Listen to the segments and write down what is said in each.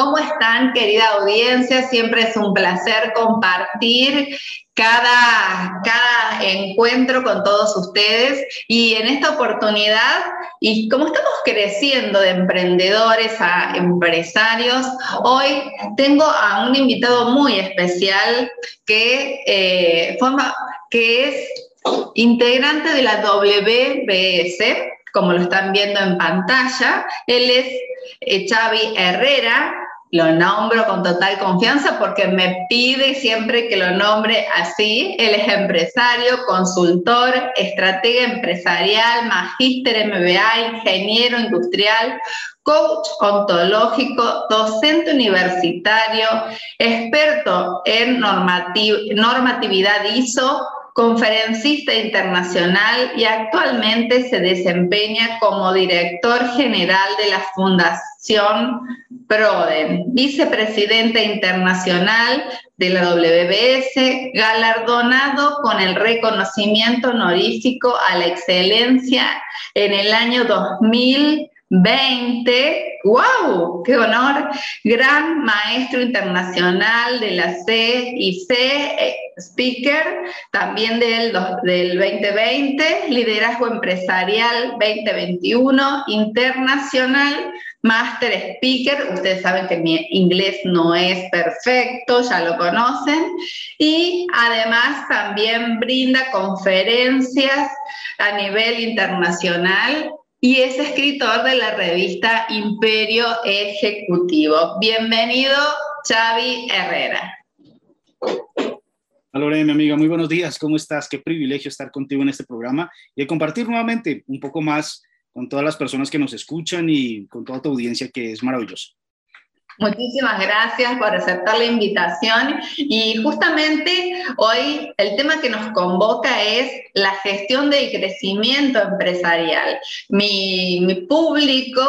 ¿Cómo están, querida audiencia? Siempre es un placer compartir cada, cada encuentro con todos ustedes y en esta oportunidad, y como estamos creciendo de emprendedores a empresarios, hoy tengo a un invitado muy especial que, eh, forma, que es integrante de la WBS, como lo están viendo en pantalla. Él es eh, Xavi Herrera, lo nombro con total confianza porque me pide siempre que lo nombre así. Él es empresario, consultor, estratega empresarial, magíster MBA, ingeniero industrial, coach ontológico, docente universitario, experto en normatividad ISO, conferencista internacional y actualmente se desempeña como director general de la Fundación PRODEN, vicepresidente internacional de la WBS, galardonado con el reconocimiento honorífico a la excelencia en el año 2000 20, wow, qué honor, gran maestro internacional de la CIC, speaker también del, del 2020, liderazgo empresarial 2021, internacional, master speaker, ustedes saben que mi inglés no es perfecto, ya lo conocen, y además también brinda conferencias a nivel internacional y es escritor de la revista Imperio Ejecutivo. Bienvenido, Xavi Herrera. Hola mi amiga, muy buenos días, ¿cómo estás? Qué privilegio estar contigo en este programa y compartir nuevamente un poco más con todas las personas que nos escuchan y con toda tu audiencia que es maravilloso. Muchísimas gracias por aceptar la invitación y justamente hoy el tema que nos convoca es la gestión del crecimiento empresarial. Mi, mi, público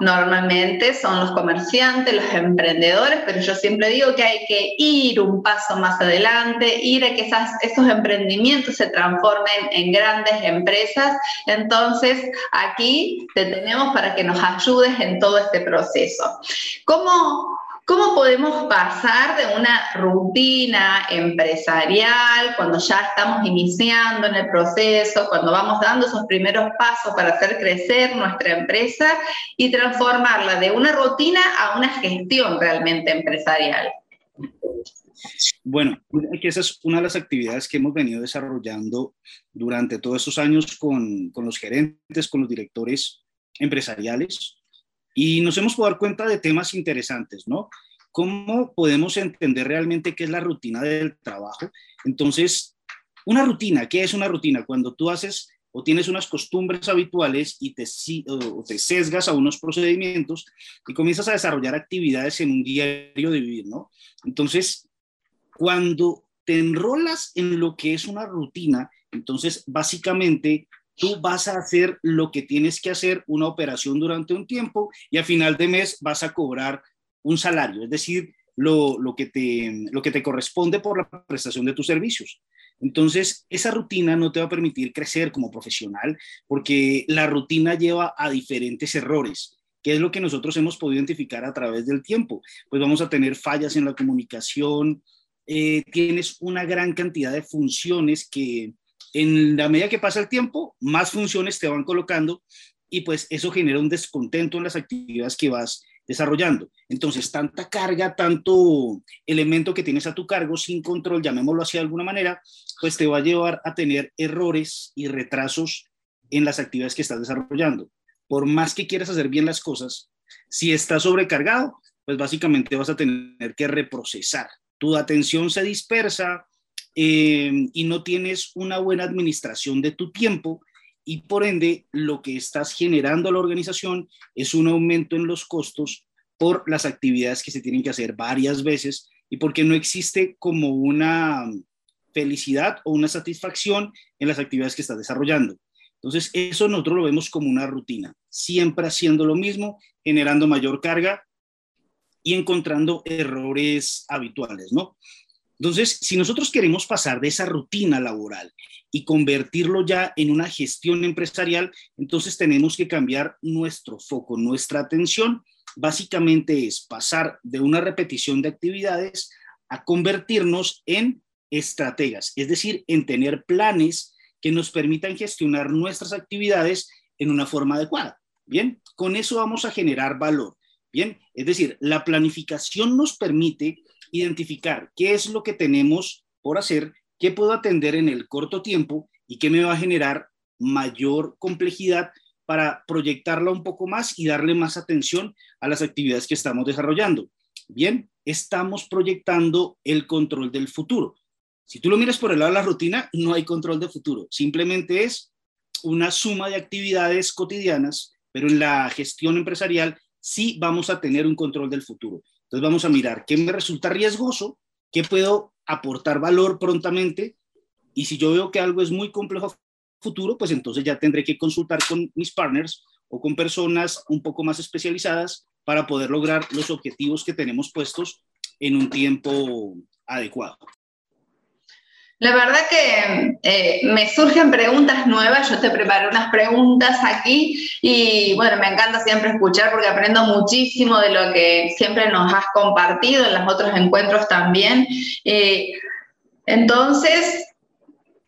normalmente son los comerciantes, los emprendedores, pero yo siempre digo que hay que ir un paso más adelante, ir a que esos emprendimientos se transformen en grandes empresas. Entonces, aquí te tenemos para que nos ayudes en todo este proceso. ¿Cómo ¿Cómo podemos pasar de una rutina empresarial cuando ya estamos iniciando en el proceso, cuando vamos dando esos primeros pasos para hacer crecer nuestra empresa y transformarla de una rutina a una gestión realmente empresarial? Bueno, esa es una de las actividades que hemos venido desarrollando durante todos estos años con, con los gerentes, con los directores empresariales, y nos hemos podido dar cuenta de temas interesantes, ¿no? ¿Cómo podemos entender realmente qué es la rutina del trabajo? Entonces, una rutina, ¿qué es una rutina? Cuando tú haces o tienes unas costumbres habituales y te, o te sesgas a unos procedimientos y comienzas a desarrollar actividades en un diario de vivir, ¿no? Entonces, cuando te enrolas en lo que es una rutina, entonces básicamente tú vas a hacer lo que tienes que hacer, una operación durante un tiempo y a final de mes vas a cobrar un salario, es decir, lo, que, te, lo que te corresponde por la prestación de tus servicios. Entonces, esa rutina no te va a permitir crecer como profesional porque la rutina lleva a diferentes errores. ¿Qué es lo que nosotros hemos podido identificar a través del tiempo? Pues vamos a tener fallas en la comunicación, eh, tienes una gran cantidad de funciones que, en la medida que pasa el tiempo, más funciones te van colocando y pues eso genera un descontento en las actividades que vas desarrollando. Entonces, tanta carga, tanto elemento que tienes a tu cargo sin control, llamémoslo así de alguna manera, pues te va a llevar a tener errores y retrasos en las actividades que estás desarrollando. Por más que quieras hacer bien las cosas, si estás sobrecargado, pues básicamente vas a tener que reprocesar. Tu atención se dispersa, Em, y no tienes una buena administración de tu tiempo y por ende lo que estás generando a la organización es un aumento en los costos por las actividades que se tienen que hacer varias veces y porque no existe como una felicidad o una satisfacción en las actividades que estás desarrollando. Entonces, eso nosotros lo vemos como una rutina, siempre haciendo lo mismo, generando mayor carga y encontrando errores habituales, ¿no? Entonces, si nosotros queremos pasar de esa rutina laboral y convertirlo ya en una gestión empresarial, entonces tenemos que cambiar nuestro foco, nuestra atención. Básicamente es pasar de una repetición de actividades a convertirnos en estrategas, es decir, en tener planes que nos permitan gestionar nuestras actividades en una forma adecuada. Bien, con eso vamos a generar valor. Bien, es decir, la planificación nos permite identificar qué es lo que tenemos por hacer, qué puedo atender en el corto tiempo y qué me va a generar mayor complejidad para proyectarla un poco más y darle más atención a las actividades que estamos desarrollando. Bien, estamos proyectando el control del futuro. Si tú lo miras por el lado de la rutina, no hay control de futuro. Simplemente es una suma de actividades cotidianas, pero en la gestión empresarial sí vamos a tener un control del futuro. Entonces vamos a mirar qué me resulta riesgoso, qué puedo aportar valor prontamente y si yo veo que algo es muy complejo futuro, pues entonces ya tendré que consultar con mis partners o con personas un poco más especializadas para poder lograr los objetivos que tenemos puestos en un tiempo adecuado. La verdad que eh, me surgen preguntas nuevas, yo te preparé unas preguntas aquí y bueno, me encanta siempre escuchar porque aprendo muchísimo de lo que siempre nos has compartido en los otros encuentros también. Eh, entonces,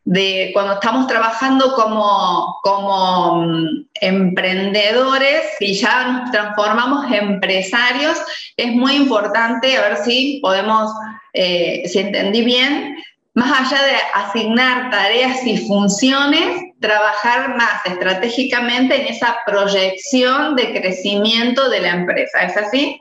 de cuando estamos trabajando como, como mm, emprendedores y ya nos transformamos en empresarios, es muy importante, a ver si podemos, eh, si entendí bien, más allá de asignar tareas y funciones, trabajar más estratégicamente en esa proyección de crecimiento de la empresa. ¿Es así?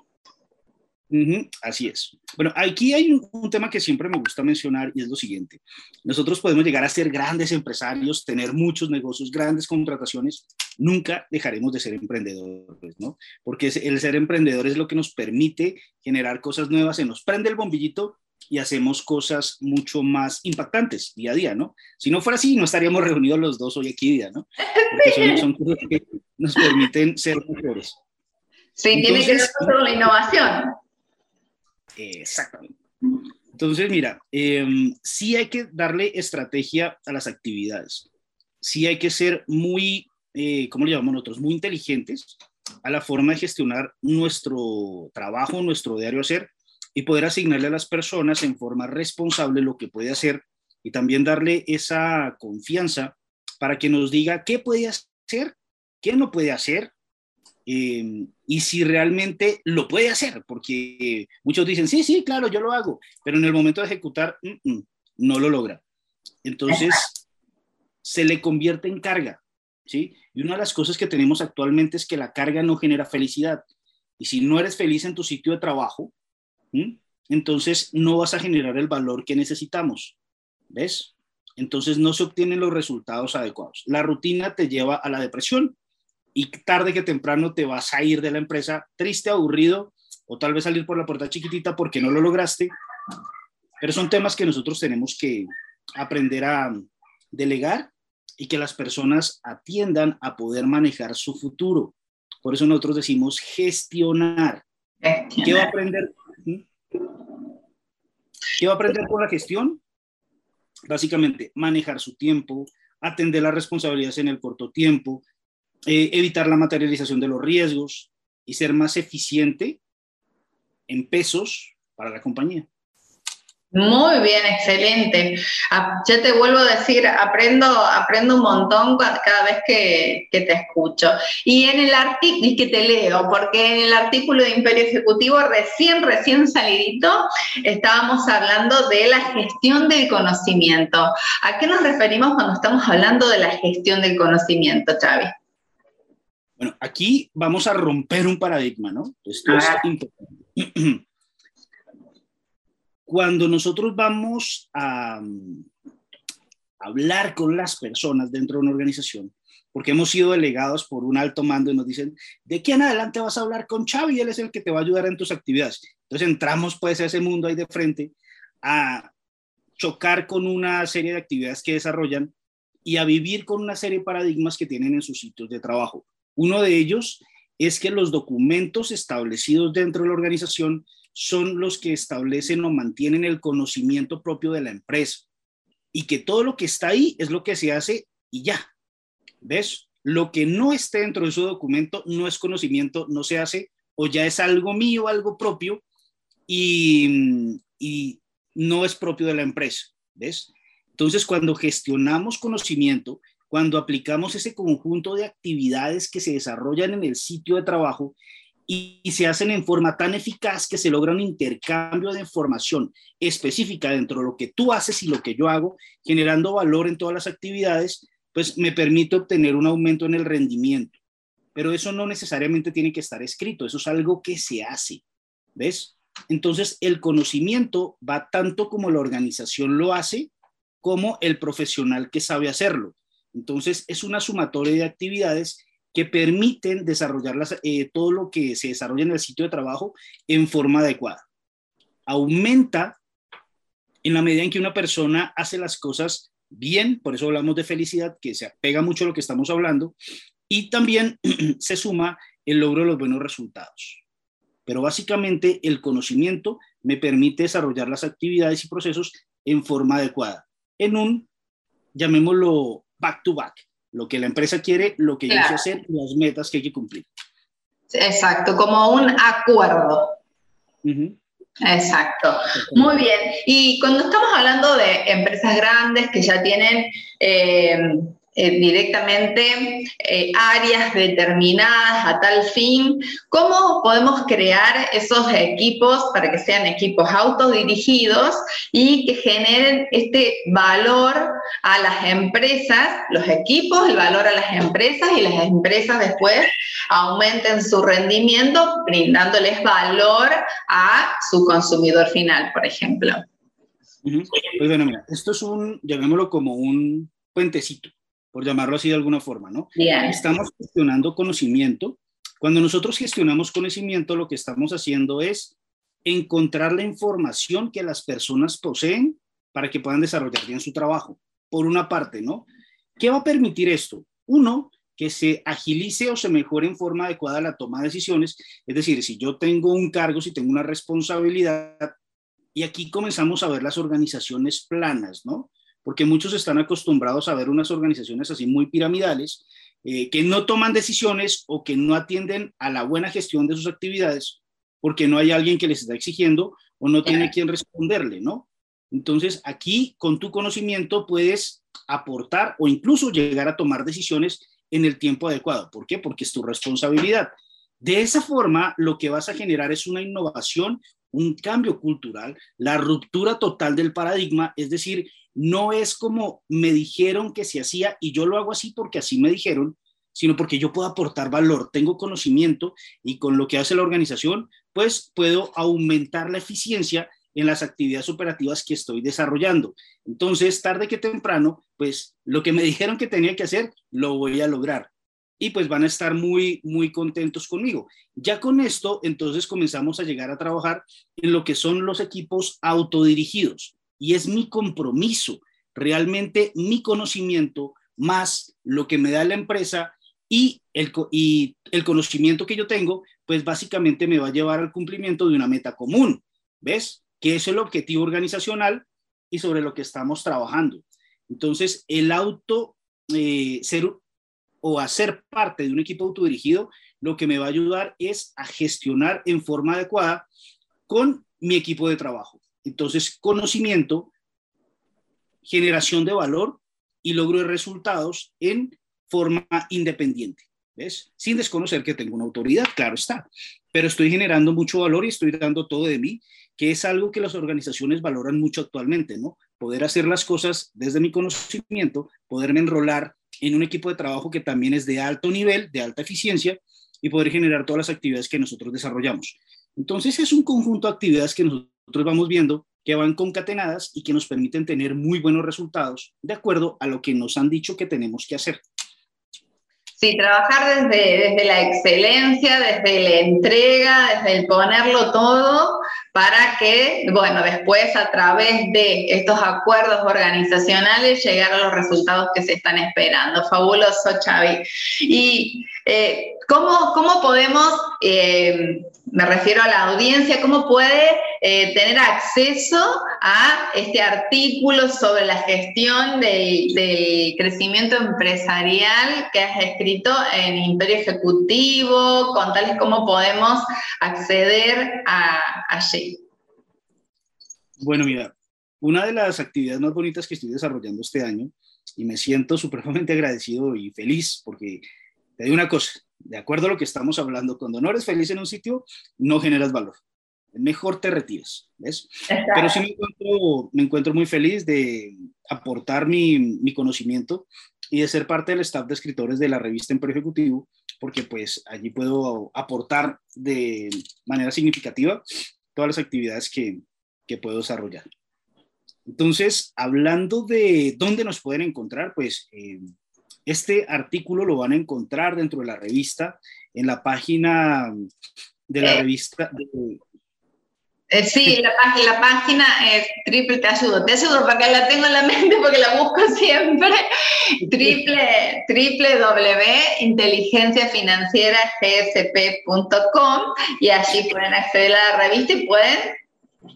así es. Bueno, aquí hay un, tema que siempre me gusta mencionar y es lo siguiente. Nosotros podemos llegar a ser grandes empresarios, tener muchos negocios, grandes contrataciones, nunca dejaremos de ser emprendedores, ¿no? Porque el ser emprendedor es lo que nos permite generar cosas nuevas, se nos prende el bombillito y hacemos cosas mucho más impactantes día a día, ¿no? Si no fuera así, no estaríamos reunidos los dos hoy aquí día, ¿no? Porque son, cosas que nos permiten ser mejores. Sí, tiene que ver con la innovación. Exactamente. Entonces, mira, eh, sí hay que darle estrategia a las actividades. Sí hay que ser muy, eh, ¿cómo le llamamos nosotros? Muy inteligentes a la forma de gestionar nuestro trabajo, nuestro diario hacer y poder asignarle a las personas en forma responsable lo que puede hacer y también darle esa confianza para que nos diga qué puede hacer, qué no puede hacer em, y si realmente lo puede hacer, porque muchos dicen, sí, sí, claro, yo lo hago, pero en el momento de ejecutar no lo logra. Entonces, se le convierte en carga, ¿sí? Y una de las cosas que tenemos actualmente es que la carga no genera felicidad. Y si no eres feliz en tu sitio de trabajo, entonces no vas a generar el valor que necesitamos. ¿Ves? Entonces no se obtienen los resultados adecuados. La rutina te lleva a la depresión y tarde que temprano te vas a ir de la empresa triste, aburrido o tal vez salir por la puerta chiquitita porque no lo lograste. Pero son temas que nosotros tenemos que aprender a delegar y que las personas atiendan a poder manejar su futuro. Por eso nosotros decimos gestionar. ¿Qué va a aprender ¿Qué va a aprender con la gestión? Básicamente, manejar su tiempo, atender las responsabilidades en el corto tiempo, eh, evitar la materialización de los riesgos y ser más eficiente en pesos para la compañía. Muy bien, excelente. Ah, ya te vuelvo a decir, aprendo, aprendo un montón cada vez que, te escucho. Y en el artículo, y que te leo, porque en el artículo de Imperio Ejecutivo, recién, recién salidito, estábamos hablando de la gestión del conocimiento. ¿A qué nos referimos cuando estamos hablando de la gestión del conocimiento, Xavi? Bueno, aquí vamos a romper un paradigma, ¿no? Esto es importante. Cuando nosotros vamos a, hablar con las personas dentro de una organización, porque hemos sido delegados por un alto mando y nos dicen, de aquí en adelante vas a hablar con Xavi, él es el que te va a ayudar en tus actividades. Entonces entramos pues a ese mundo ahí de frente a chocar con una serie de actividades que desarrollan y a vivir con una serie de paradigmas que tienen en sus sitios de trabajo. Uno de ellos es que los documentos establecidos dentro de la organización son los que establecen o mantienen el conocimiento propio de la empresa y que todo lo que está ahí es lo que se hace y ya. ¿Ves? Lo que no esté dentro de su documento no es conocimiento, no se hace o ya es algo mío, algo propio y, y no es propio de la empresa. ¿Ves? Entonces, cuando gestionamos conocimiento, cuando aplicamos ese conjunto de actividades que se desarrollan en el sitio de trabajo y, se hacen en forma tan eficaz que se logra un intercambio de información específica dentro de lo que tú haces y lo que yo hago, generando valor en todas las actividades, pues me permite obtener un aumento en el rendimiento. Pero eso no necesariamente tiene que estar escrito, eso es algo que se hace, ¿ves? Entonces, el conocimiento va tanto como la organización lo hace, como el profesional que sabe hacerlo. Entonces, es una sumatoria de actividades que permiten desarrollar eh, todo lo que se desarrolla en el sitio de trabajo en forma adecuada. Aumenta en la medida en que una persona hace las cosas bien, por eso hablamos de felicidad, que se apega mucho a lo que estamos hablando, y también se suma el logro de los buenos resultados. Pero básicamente el conocimiento me permite desarrollar las actividades y procesos en forma adecuada, en un, llamémoslo, back to back, lo que la empresa quiere, lo que claro. yo sé hacer, las metas que hay que cumplir. Exacto, como un acuerdo. Uh -huh. Exacto, muy bien. Y cuando estamos hablando de empresas grandes que ya tienen eh, eh, directamente eh, áreas determinadas a tal fin, ¿cómo podemos crear esos equipos para que sean equipos autodirigidos y que generen este valor a las empresas, los equipos, el valor a las empresas y las empresas después aumenten su rendimiento brindándoles valor a su consumidor final, por ejemplo? Pues bueno, mira, esto es un, llamémoslo como un puentecito por llamarlo así de alguna forma, ¿no? Yeah. Estamos gestionando conocimiento. Cuando nosotros gestionamos conocimiento, lo que estamos haciendo es encontrar la información que las personas poseen para que puedan desarrollar bien su trabajo, por una parte, ¿no? ¿Qué va a permitir esto? Uno, que se agilice o se mejore en forma adecuada la toma de decisiones. Es decir, si yo tengo un cargo, si tengo una responsabilidad, y aquí comenzamos a ver las organizaciones planas, ¿no? Porque muchos están acostumbrados a ver unas organizaciones así muy piramidales, eh, que no toman decisiones o que no atienden a la buena gestión de sus actividades, porque no hay alguien que les está exigiendo o no tiene quien responderle, ¿no? Entonces, aquí con tu conocimiento puedes aportar o incluso llegar a tomar decisiones en el tiempo adecuado. ¿Por qué? Porque es tu responsabilidad. De esa forma, lo que vas a generar es una innovación, un cambio cultural, la ruptura total del paradigma, es decir, no es como me dijeron que se hacía y yo lo hago así porque así me dijeron, sino porque yo puedo aportar valor, tengo conocimiento y con lo que hace la organización, pues puedo aumentar la eficiencia en las actividades operativas que estoy desarrollando. Entonces, tarde que temprano, pues lo que me dijeron que tenía que hacer, lo voy a lograr. Y pues van a estar muy, muy contentos conmigo. Ya con esto, entonces comenzamos a llegar a trabajar en lo que son los equipos autodirigidos y es mi compromiso, realmente mi conocimiento más lo que me da la empresa y el, y el conocimiento que yo tengo, pues básicamente me va a llevar al cumplimiento de una meta común, ¿ves? Que es el objetivo organizacional y sobre lo que estamos trabajando. Entonces, el auto, eh, ser o hacer parte de un equipo autodirigido, lo que me va a ayudar es a gestionar en forma adecuada con mi equipo de trabajo. Entonces, conocimiento, generación de valor y logro de resultados en forma independiente. ¿Ves? Sin desconocer que tengo una autoridad, claro está, pero estoy generando mucho valor y estoy dando todo de mí, que es algo que las organizaciones valoran mucho actualmente, ¿no? Poder hacer las cosas desde mi conocimiento, poderme enrolar en un equipo de trabajo que también es de alto nivel, de alta eficiencia y poder generar todas las actividades que nosotros desarrollamos. Entonces es un conjunto de actividades que nosotros nosotros vamos viendo que van concatenadas y que nos permiten tener muy buenos resultados de acuerdo a lo que nos han dicho que tenemos que hacer. Sí, trabajar desde, desde la excelencia, desde la entrega, desde el ponerlo todo para que, bueno, después a través de estos acuerdos organizacionales llegar a los resultados que se están esperando. Fabuloso, Xavi. Y eh, ¿cómo, ¿cómo, podemos eh, me refiero a la audiencia, cómo puede eh, tener acceso a este artículo sobre la gestión del, crecimiento empresarial que has escrito en Imperio Ejecutivo, contarles cómo podemos acceder a, allí. Bueno, mira, una de las actividades más bonitas que estoy desarrollando este año, y me siento supremamente agradecido y feliz porque te digo una cosa, de acuerdo a lo que estamos hablando, cuando no eres feliz en un sitio, no generas valor. Mejor te retires, ¿ves? Pero sí me encuentro, muy feliz de aportar mi, mi, conocimiento y de ser parte del staff de escritores de la revista Empleo Ejecutivo, porque pues allí puedo aportar de manera significativa todas las actividades que, que puedo desarrollar. Entonces, hablando de dónde nos pueden encontrar, pues eh, este artículo lo van a encontrar dentro de la revista, en la página de la eh, revista. Eh, sí, la, la, página es triple, te ayudo, te ayudo porque la tengo en la mente porque la busco siempre, triple, www.inteligenciafinancieragSP.com y allí pueden acceder a la revista y pueden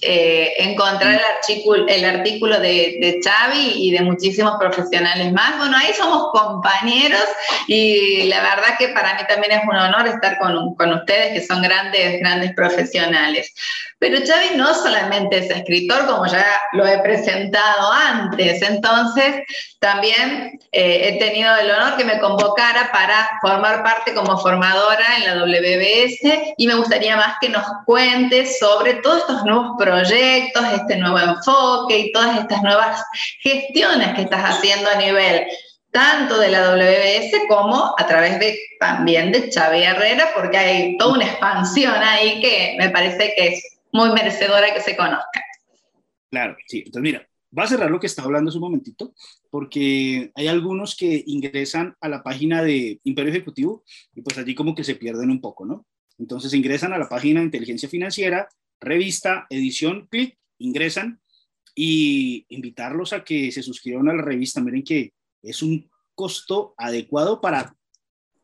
eh, encontrar el artículo, el artículo de, de, Xavi y de muchísimos profesionales más. Bueno, ahí somos compañeros y la verdad que para mí también es un honor estar con, con ustedes, que son grandes, grandes profesionales. Pero Xavi no solamente es escritor, como ya lo he presentado antes, entonces también eh, he tenido el honor que me convocara para formar parte como formadora en la WBS y me gustaría más que nos cuentes sobre todos estos nuevos proyectos, este nuevo enfoque y todas estas nuevas gestiones que estás haciendo a nivel tanto de la WBS como a través de también de Xavi Herrera, porque hay toda una expansión ahí que me parece que es muy merecedora que se conozca. Claro, sí. Entonces, mira, va a cerrar lo que estaba hablando un momentito, porque hay algunos que ingresan a la página de Imperio Ejecutivo y pues allí como que se pierden un poco, ¿no? Entonces ingresan a la página de inteligencia financiera, revista, edición, clic, ingresan y invitarlos a que se suscriban a la revista. Miren que es un costo adecuado para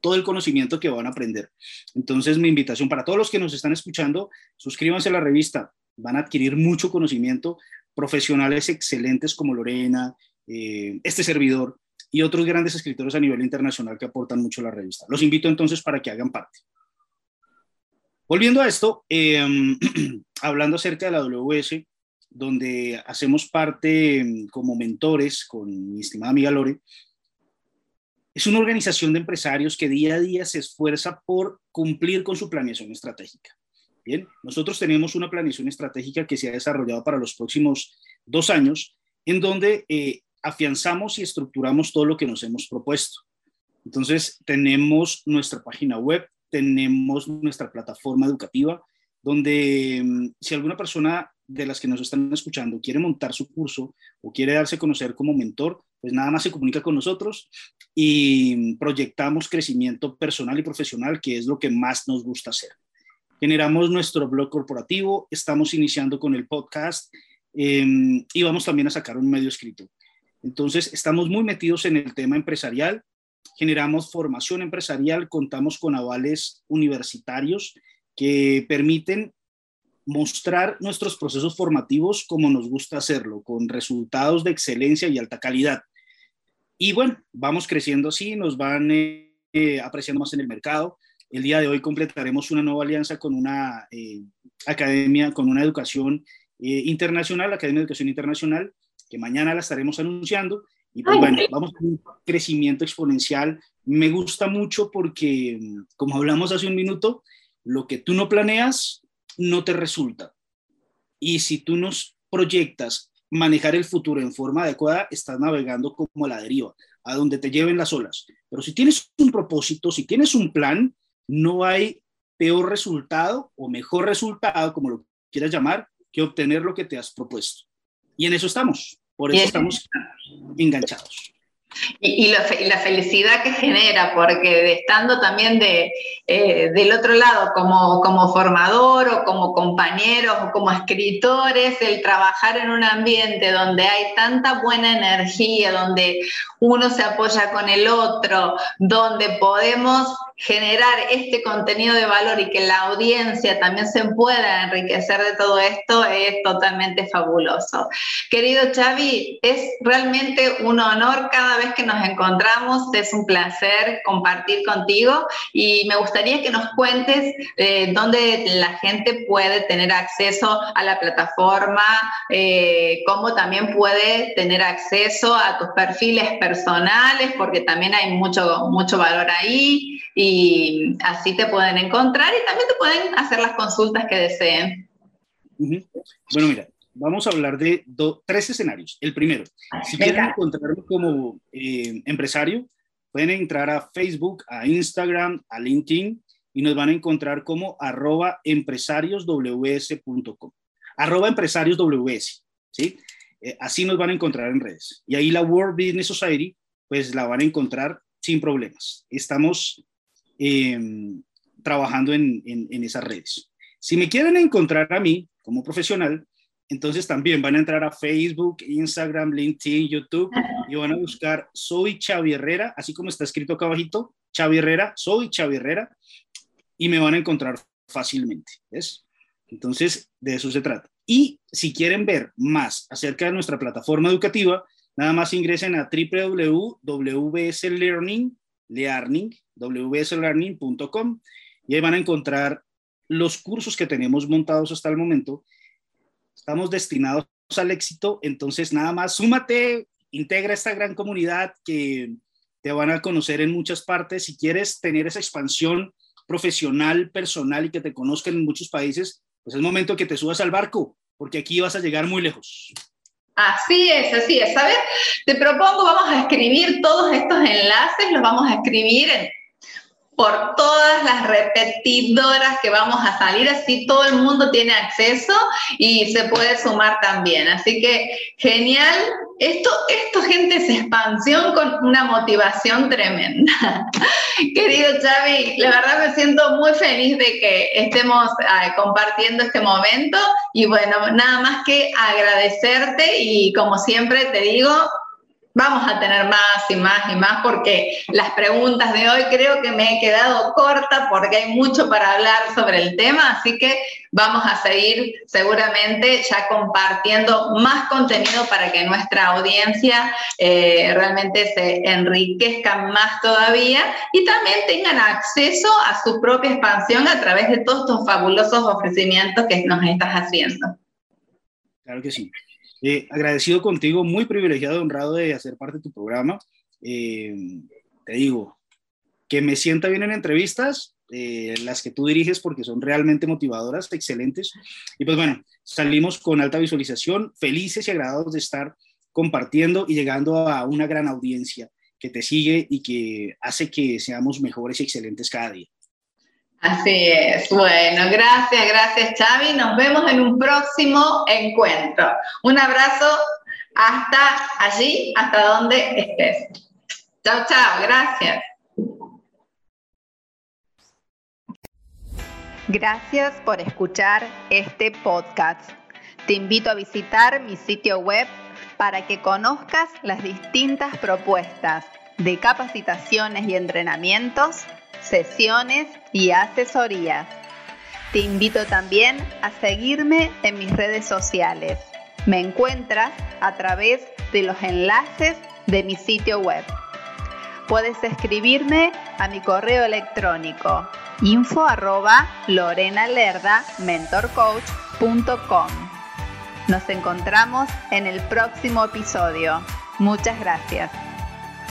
todo el conocimiento que van a aprender. Entonces, mi invitación para todos los que nos están escuchando, suscríbanse a la revista, van a adquirir mucho conocimiento, profesionales excelentes como Lorena, eh, este servidor y otros grandes escritores a nivel internacional que aportan mucho a la revista. Los invito entonces para que hagan parte. Volviendo a esto, em, hablando acerca de la WS, donde hacemos parte em, como mentores con mi estimada amiga Lore, es una organización de empresarios que día a día se esfuerza por cumplir con su planeación estratégica. Bien, nosotros tenemos una planeación estratégica que se ha desarrollado para los próximos dos años, en donde eh, afianzamos y estructuramos todo lo que nos hemos propuesto. Entonces, tenemos nuestra página web, tenemos nuestra plataforma educativa, donde mm, si alguna persona de las que nos están escuchando quiere montar su curso o quiere darse a conocer como mentor, pues nada más se comunica con nosotros y proyectamos crecimiento personal y profesional, que es lo que más nos gusta hacer. Generamos nuestro blog corporativo, estamos iniciando con el podcast em, y vamos también a sacar un medio escrito. Entonces, estamos muy metidos en el tema empresarial, generamos formación empresarial, contamos con avales universitarios que permiten mostrar nuestros procesos formativos como nos gusta hacerlo, con resultados de excelencia y alta calidad. Y bueno, vamos creciendo así, nos van eh, apreciando más en el mercado. El día de hoy completaremos una nueva alianza con una eh, academia, con una educación eh, internacional, la Academia de Educación Internacional, que mañana la estaremos anunciando. Y pues bueno, vamos con un crecimiento exponencial. Me gusta mucho porque, como hablamos hace un minuto, lo que tú no planeas no te resulta. Y si tú nos proyectas manejar el futuro en forma adecuada, estás navegando como a la deriva, a donde te lleven las olas. Pero si tienes un propósito, si tienes un plan, no hay peor resultado o mejor resultado, como lo quieras llamar, que obtener lo que te has propuesto. Y en eso estamos, por eso estamos enganchados. Y, la felicidad que genera, porque estando también de, eh, del otro lado como, como formador o como compañeros o como escritores, el trabajar en un ambiente donde hay tanta buena energía, donde uno se apoya con el otro, donde podemos generar este contenido de valor y que la audiencia también se pueda enriquecer de todo esto es totalmente fabuloso. Querido Xavi, es realmente un honor cada vez que nos encontramos, es un placer compartir contigo y me gustaría que nos cuentes eh, dónde la gente puede tener acceso a la plataforma, eh, cómo también puede tener acceso a tus perfiles personales, porque también hay mucho, mucho valor ahí y así te pueden encontrar y también te pueden hacer las consultas que deseen. Bueno, mira, vamos a hablar de tres escenarios. El primero, si quieren encontrarme como eh, empresario, pueden entrar a Facebook, a Instagram, a LinkedIn y nos van a encontrar como arroba empresariosws.com. Arroba empresariosws, ¿sí? Eh, así nos van a encontrar en redes. Y ahí la World Business Society, pues la van a encontrar sin problemas. Estamos em, trabajando en, en esas redes. Si me quieren encontrar a mí como profesional, entonces también van a entrar a Facebook, Instagram, LinkedIn, YouTube y van a buscar Soy Xavi Herrera, así como está escrito acá abajito, Xavi Herrera, Soy Xavi Herrera y me van a encontrar fácilmente. ¿ves? Entonces, de eso se trata. Y si quieren ver más acerca de nuestra plataforma educativa, nada más ingresen a www.wslearning.com y ahí van a encontrar los cursos que tenemos montados hasta el momento estamos destinados al éxito, entonces nada más súmate, integra esta gran comunidad que te van a conocer en muchas partes. Si quieres tener esa expansión profesional, personal y que te conozcan en muchos países, pues es momento que te subas al barco, porque aquí vas a llegar muy lejos. Así es, así es. ¿Sabes? Te propongo, vamos a escribir todos estos enlaces, los vamos a escribir en por todas las repetidoras que vamos a salir, así todo el mundo tiene acceso y se puede sumar también. Así que genial, esto, esto gente es expansión con una motivación tremenda. Querido Xavi, la verdad me siento muy feliz de que estemos ah, compartiendo este momento y bueno, nada más que agradecerte y como siempre te digo, Vamos a tener más y más y más porque las preguntas de hoy creo que me he quedado corta porque hay mucho para hablar sobre el tema, así que vamos a seguir seguramente ya compartiendo más contenido para que nuestra audiencia eh, realmente se enriquezca más todavía y también tengan acceso a su propia expansión a través de todos estos fabulosos ofrecimientos que nos estás haciendo. Claro que sí. Eh, agradecido contigo, muy privilegiado, honrado de hacer parte de tu programa. Eh, te digo, que me sienta bien en entrevistas, eh, las que tú diriges, porque son realmente motivadoras, excelentes. Y pues bueno, salimos con alta visualización, felices y agradados de estar compartiendo y llegando a una gran audiencia que te sigue y que hace que seamos mejores y excelentes cada día. Así es. Bueno, gracias, gracias Xavi. Nos vemos en un próximo encuentro. Un abrazo hasta allí, hasta donde estés. Chao, chao. Gracias. Gracias por escuchar este podcast. Te invito a visitar mi sitio web para que conozcas las distintas propuestas de capacitaciones y entrenamientos sesiones y asesorías. Te invito también a seguirme en mis redes sociales. Me encuentras a través de los enlaces de mi sitio web. Puedes escribirme a mi correo electrónico info arroba mentorcoach.com. Nos encontramos en el próximo episodio. Muchas gracias.